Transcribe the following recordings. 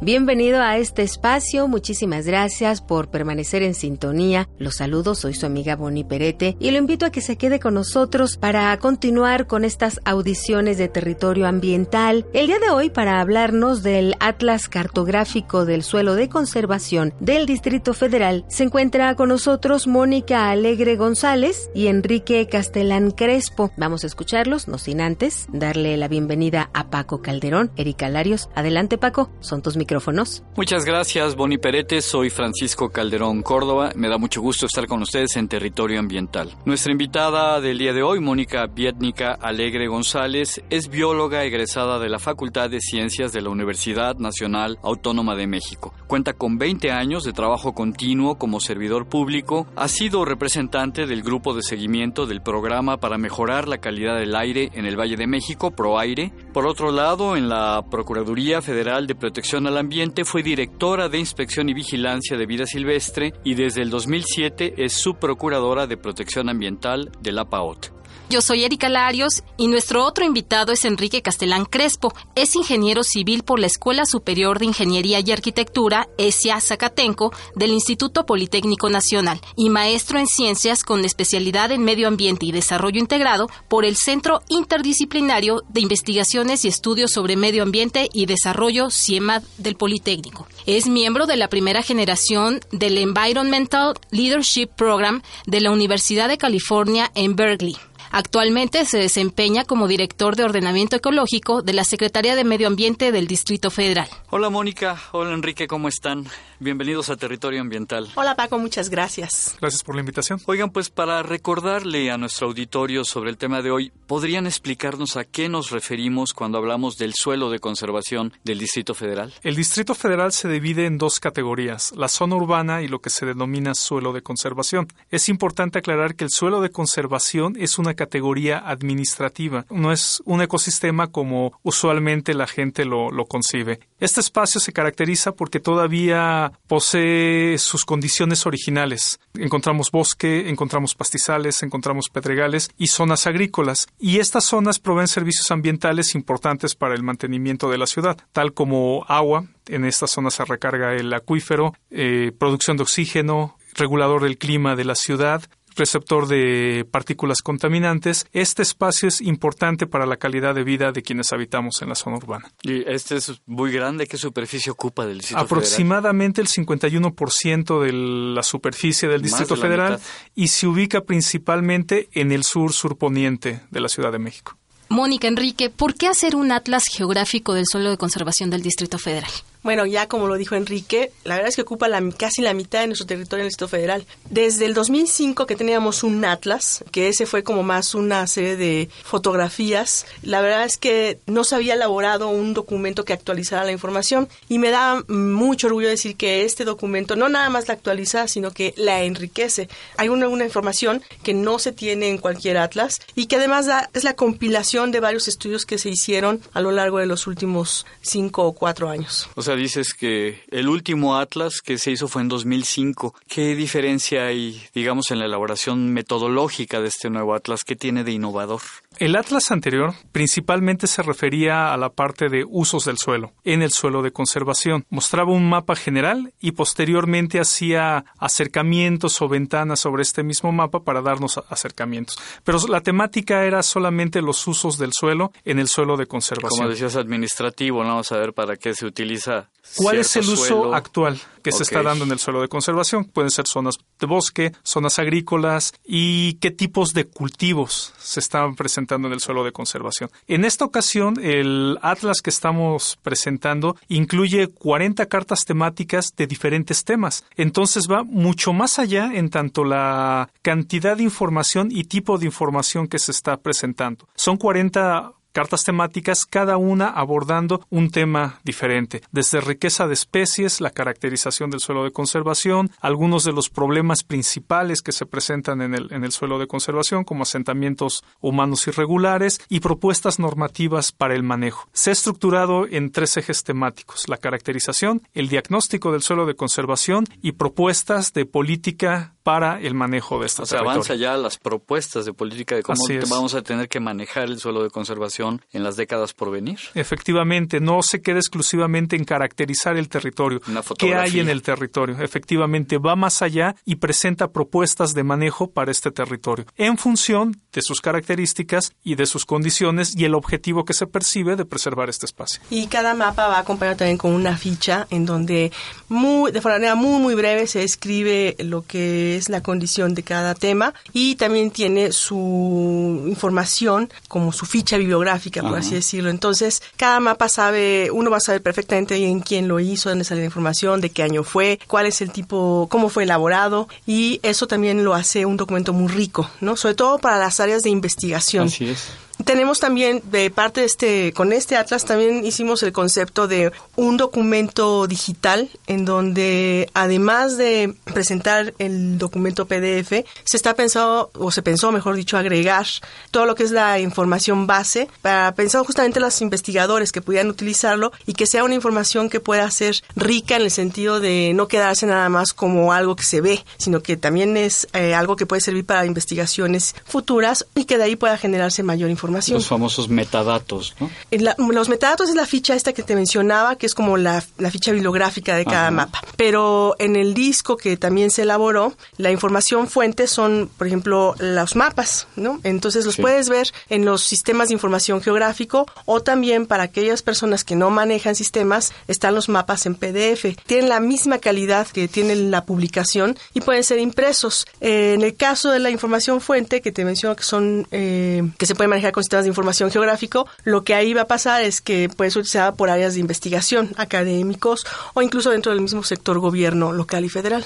Bienvenido a este espacio, muchísimas gracias por permanecer en sintonía. Los saludo, soy su amiga Bonnie Perete y lo invito a que se quede con nosotros para continuar con estas audiciones de territorio ambiental. El día de hoy para hablarnos del Atlas Cartográfico del Suelo de Conservación del Distrito Federal se encuentra con nosotros Mónica Alegre González y Enrique Castellán Crespo. Vamos a escucharlos, no sin antes darle la bienvenida a Paco Calderón, Erika Larios. Adelante Paco, son tus Muchas gracias, Boni Perete. Soy Francisco Calderón Córdoba. Me da mucho gusto estar con ustedes en Territorio Ambiental. Nuestra invitada del día de hoy, Mónica Vietnica Alegre González, es bióloga egresada de la Facultad de Ciencias de la Universidad Nacional Autónoma de México. Cuenta con 20 años de trabajo continuo como servidor público. Ha sido representante del grupo de seguimiento del programa para mejorar la calidad del aire en el Valle de México, ProAire. Por otro lado, en la Procuraduría Federal de Protección al Ambiente fue directora de Inspección y Vigilancia de Vida Silvestre y desde el 2007 es subprocuradora de Protección Ambiental de la PAOT. Yo soy Erika Larios y nuestro otro invitado es Enrique Castelán Crespo. Es ingeniero civil por la Escuela Superior de Ingeniería y Arquitectura, ESIA Zacatenco, del Instituto Politécnico Nacional y maestro en ciencias con especialidad en medio ambiente y desarrollo integrado por el Centro Interdisciplinario de Investigaciones y Estudios sobre Medio Ambiente y Desarrollo CIEMAD del Politécnico. Es miembro de la primera generación del Environmental Leadership Program de la Universidad de California en Berkeley. Actualmente se desempeña como director de ordenamiento ecológico de la Secretaría de Medio Ambiente del Distrito Federal. Hola Mónica, hola Enrique, ¿cómo están? Bienvenidos a Territorio Ambiental. Hola Paco, muchas gracias. Gracias por la invitación. Oigan, pues para recordarle a nuestro auditorio sobre el tema de hoy, ¿podrían explicarnos a qué nos referimos cuando hablamos del suelo de conservación del Distrito Federal? El Distrito Federal se divide en dos categorías, la zona urbana y lo que se denomina suelo de conservación. Es importante aclarar que el suelo de conservación es una categoría administrativa, no es un ecosistema como usualmente la gente lo, concibe. Este espacio se caracteriza porque todavía posee sus condiciones originales. Encontramos bosque, encontramos pastizales, encontramos pedregales y zonas agrícolas. Y estas zonas proveen servicios ambientales importantes para el mantenimiento de la ciudad, tal como agua. En esta zona se recarga el acuífero, eh, producción de oxígeno, regulador del clima de la ciudad, receptor de partículas contaminantes. Este espacio es importante para la calidad de vida de quienes habitamos en la zona urbana. Y este es muy grande. ¿Qué superficie ocupa del Distrito Aproximadamente Federal? el 51% de la superficie del Distrito de Federal y se ubica principalmente en el sur surponiente de la Ciudad de México. Mónica Enrique, ¿por qué hacer un atlas geográfico del suelo de conservación del Distrito Federal? Bueno, ya como lo dijo Enrique, la verdad es que ocupa la, casi la mitad de nuestro territorio en el Distrito Federal. Desde el 2005 que teníamos un atlas, que ese fue como más una serie de fotografías, la verdad es que no se había elaborado un documento que actualizara la información y me da mucho orgullo decir que este documento no nada más la actualiza, sino que la enriquece. Hay una, una información que no se tiene en cualquier atlas y que además da, es la compilación de varios estudios que se hicieron a lo largo de los últimos cinco o cuatro años. O sea, dices que el último atlas que se hizo fue en 2005. ¿Qué diferencia hay, digamos, en la elaboración metodológica de este nuevo atlas? ¿Qué tiene de innovador? El atlas anterior principalmente se refería a la parte de usos del suelo, en el suelo de conservación. Mostraba un mapa general y posteriormente hacía acercamientos o ventanas sobre este mismo mapa para darnos acercamientos. Pero la temática era solamente los usos del suelo en el suelo de conservación. Como decías, administrativo, ¿no? Vamos a ver para qué se utiliza para ¿Cuál es el uso suelo? actual que se está dando en el suelo de conservación? Pueden ser zonas de bosque, zonas agrícolas y qué tipos de cultivos se están presentando en el suelo de conservación. En esta ocasión, el atlas que estamos presentando incluye 40 cartas temáticas de diferentes temas. Entonces va mucho más allá en tanto la cantidad de información y tipo de información que se está presentando. Son 40 cartas temáticas, cada una abordando un tema diferente, desde riqueza de especies, la caracterización del suelo de conservación, algunos de los problemas principales que se presentan en el, en el suelo de conservación, como asentamientos humanos irregulares y propuestas normativas para el manejo. Se ha estructurado en tres ejes temáticos, la caracterización, el diagnóstico del suelo de conservación y propuestas de política para el manejo de esta O sea, avanza ya las propuestas de política de cómo vamos a tener que manejar el suelo de conservación en las décadas por venir. Efectivamente, no se queda exclusivamente en caracterizar el territorio. Una ¿Qué hay en el territorio? Efectivamente, va más allá y presenta propuestas de manejo para este territorio, en función de sus características y de sus condiciones y el objetivo que se percibe de preservar este espacio. Y cada mapa va acompañado también con una ficha en donde muy, de manera muy muy breve se escribe lo que es la condición de cada tema y también tiene su información como su ficha bibliográfica, por Ajá. así decirlo. Entonces, cada mapa sabe, uno va a saber perfectamente bien quién lo hizo, dónde sale la información, de qué año fue, cuál es el tipo, cómo fue elaborado y eso también lo hace un documento muy rico, ¿no? Sobre todo para las áreas de investigación. Así es. Tenemos también, de parte de este, con este atlas también hicimos el concepto de un documento digital en donde además de presentar el documento PDF, se está pensado, o se pensó, mejor dicho, agregar todo lo que es la información base para pensar justamente los investigadores que pudieran utilizarlo y que sea una información que pueda ser rica en el sentido de no quedarse nada más como algo que se ve, sino que también es eh, algo que puede servir para investigaciones futuras y que de ahí pueda generarse mayor información. Los famosos metadatos, la- los metadatos es la ficha esta que te mencionaba, que es como la, la ficha bibliográfica de cada Ajá. mapa. Pero en el disco que también se elaboró, la información fuente son, por ejemplo, los mapas, ¿no? Entonces los Sí. puedes ver en los sistemas de información geográfico o también para aquellas personas que no manejan sistemas, están los mapas en PDF. Tienen la misma calidad que tiene la publicación y pueden ser impresos. Eh, en el caso de la información fuente, que te menciono que son, eh, que se puede manejar con sistemas de información geográfico, lo que ahí va a pasar es que puede ser utilizada por áreas de investigación, académicos o incluso dentro del mismo sector gobierno local y federal.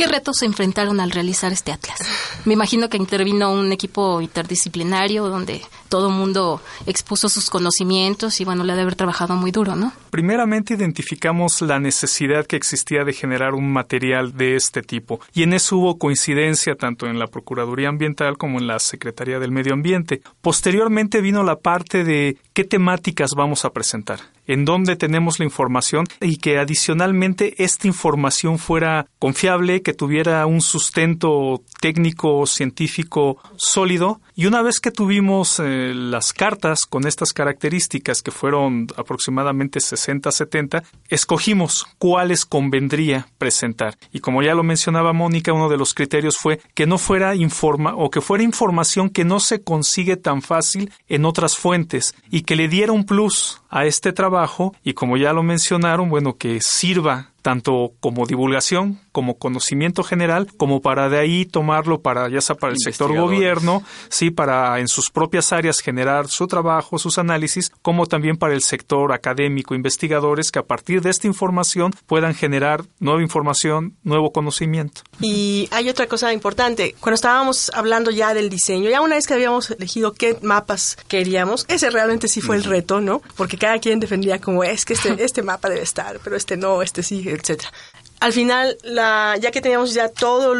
¿Qué retos se enfrentaron al realizar este atlas? Me imagino que intervino un equipo interdisciplinario donde todo el mundo expuso sus conocimientos y bueno, le ha de haber trabajado muy duro, ¿no? Primeramente identificamos la necesidad que existía de generar un material de este tipo y en eso hubo coincidencia tanto en la Procuraduría Ambiental como en la Secretaría del Medio Ambiente. Posteriormente vino la parte de qué temáticas vamos a presentar, en dónde tenemos la información y que adicionalmente esta información fuera confiable, que tuviera un sustento técnico científico sólido y una vez que tuvimos eh, las cartas con estas características que fueron aproximadamente 60-70, escogimos cuáles convendría presentar. Y como ya lo mencionaba Mónica, uno de los criterios fue que no fuera informa o que fuera información que no se consigue tan fácil en otras fuentes y que le diera un plus a este trabajo y como ya lo mencionaron, bueno, que sirva tanto como divulgación, como conocimiento general, como para de ahí tomarlo para ya sea para el sector gobierno, sí, para en sus propias áreas generar su trabajo, sus análisis, como también para el sector académico, investigadores que a partir de esta información puedan generar nueva información, nuevo conocimiento. Y hay otra cosa importante. Cuando estábamos hablando ya del diseño, ya una vez que habíamos elegido qué mapas queríamos, ese realmente sí fue el reto, ¿no? Porque cada quien defendía como es que este, este mapa debe estar, pero este no, este sí, etcétera. Al final, la, ya que teníamos ya todo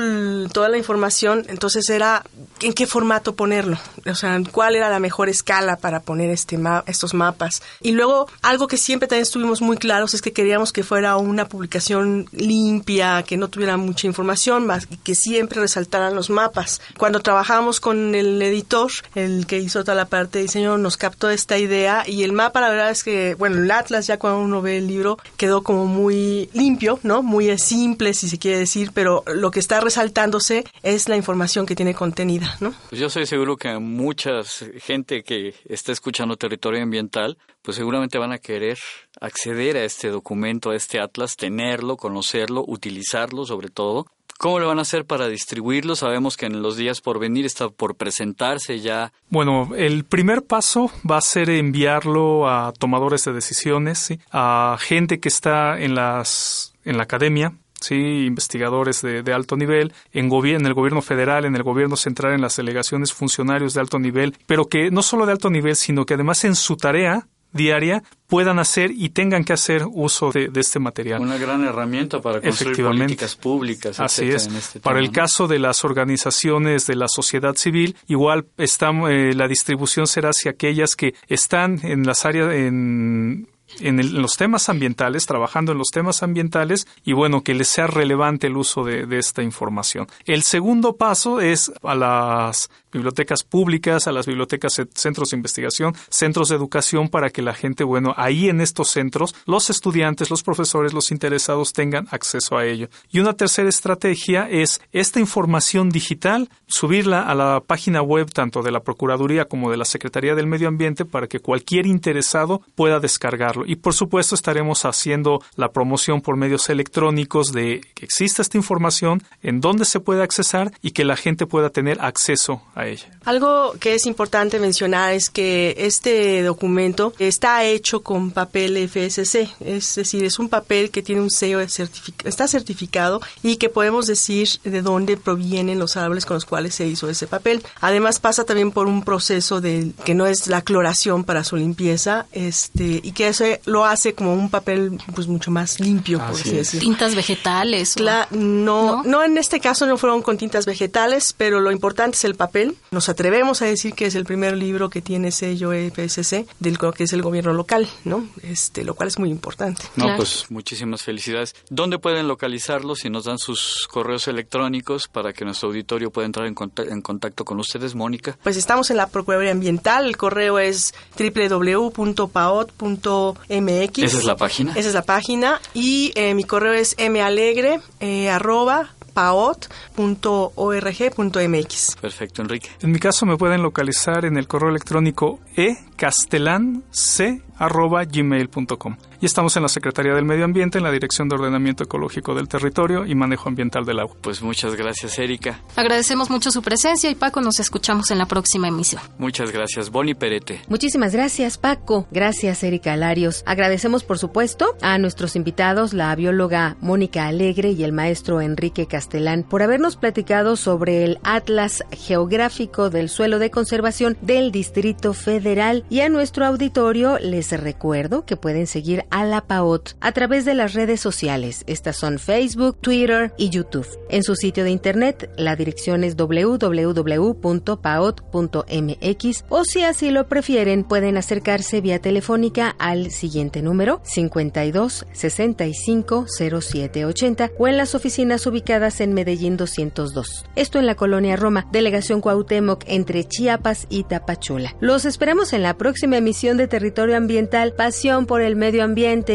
toda la información, entonces era en qué formato ponerlo, o sea, cuál era la mejor escala para poner este estos mapas. Y luego, algo que siempre también estuvimos muy claros es que queríamos que fuera una publicación limpia, que no tuviera mucha información, más que siempre resaltaran los mapas. Cuando trabajamos con el editor, el que hizo toda la parte de diseño, nos captó esta idea y el mapa, la verdad es que, bueno, el Atlas ya cuando uno ve el libro quedó como muy limpio, ¿no? Muy simple, si se quiere decir, pero lo que está resaltándose es la información que tiene contenida, ¿no? Pues yo estoy seguro que mucha gente que está escuchando territorio ambiental, pues seguramente van a querer acceder a este documento, a este atlas, tenerlo, conocerlo, utilizarlo sobre todo. ¿Cómo le van a hacer para distribuirlo? Sabemos que en los días por venir está por presentarse ya. Bueno, el primer paso va a ser enviarlo a tomadores de decisiones, a gente que está en las en la academia, sí, investigadores de, de alto nivel, en, en el gobierno federal, en el gobierno central, en las delegaciones, funcionarios de alto nivel, pero que no solo de alto nivel, sino que además en su tarea diaria puedan hacer y tengan que hacer uso de, este material. Una gran herramienta para construir políticas públicas. Así es. Este para el caso de las organizaciones de la sociedad civil, igual está, eh, la distribución será hacia aquellas que están en las áreas en en, los temas ambientales, trabajando en los temas ambientales y bueno, que les sea relevante el uso de, de, esta información. El segundo paso es a las bibliotecas públicas, a las bibliotecas, centros de investigación, centros de educación para que la gente, bueno, ahí en estos centros, los estudiantes, los profesores, los interesados tengan acceso a ello. Y una tercera estrategia es esta información digital, subirla a la página web tanto de la Procuraduría como de la Secretaría del Medio Ambiente para que cualquier interesado pueda descargarlo. Y por supuesto estaremos haciendo la promoción por medios electrónicos de que exista esta información, en dónde se puede accesar y que la gente pueda tener acceso a algo que es importante mencionar es que este documento está hecho con papel FSC, es decir, es un papel que tiene un sello de está certificado y que podemos decir de dónde provienen los árboles con los cuales se hizo ese papel. Además pasa también por un proceso de que no es la cloración para su limpieza, este y que eso lo hace como un papel pues mucho más limpio, por así decirlo. Tintas vegetales. no, no, en este caso no fueron con tintas vegetales, pero lo importante es el papel nos atrevemos a decir que es el primer libro que tiene sello EPSC del que es el gobierno local, ¿no? Este, lo cual es muy importante. No, pues muchísimas felicidades. ¿Dónde pueden localizarlo si nos dan sus correos electrónicos para que nuestro auditorio pueda entrar en, contacto, con ustedes, Mónica? Pues estamos en la Procuraduría Ambiental, el correo es www.paot.mx. Esa es la página. Esa es la página y eh, mi correo es malegre eh, arroba paot.org.mx. Perfecto, Enrique. En mi caso me pueden localizar en el correo electrónico ecastelanc.gmail.com y estamos en la Secretaría del Medio Ambiente, en la Dirección de Ordenamiento Ecológico del Territorio y Manejo Ambiental del Agua. Pues muchas gracias, Erika. Agradecemos mucho su presencia y Paco, nos escuchamos en la próxima emisión. Muchas gracias, Boni Perete. Muchísimas gracias, Paco. Gracias, Erika Larios. Agradecemos, por supuesto, a nuestros invitados, la bióloga Mónica Alegre y el maestro Enrique Castelán, por habernos platicado sobre el Atlas Geográfico del Suelo de Conservación del Distrito Federal. Y a nuestro auditorio les recuerdo que pueden seguir a la PAOT a través de las redes sociales. Estas son Facebook, Twitter y YouTube. En su sitio de internet, la dirección es www.paot.mx o si así lo prefieren, pueden acercarse vía telefónica al siguiente número 52 65 07 80 o en las oficinas ubicadas en Medellín 202. Esto en la colonia Roma, delegación Cuauhtémoc entre Chiapas y Tapachula. Los esperamos en la próxima emisión de Territorio Ambiental, Pasión por el Medio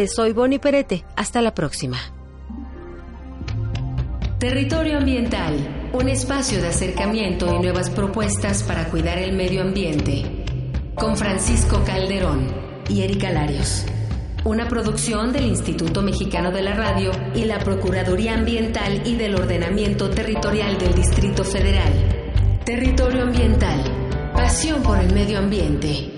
Soy Bonnie Perete. Hasta la próxima. Territorio Ambiental, un espacio de acercamiento y nuevas propuestas para cuidar el medio ambiente. Con Francisco Calderón y Erika Larios. Una producción del Instituto Mexicano de la Radio y la Procuraduría Ambiental y del Ordenamiento Territorial del Distrito Federal. Territorio Ambiental. Pasión por el medio ambiente.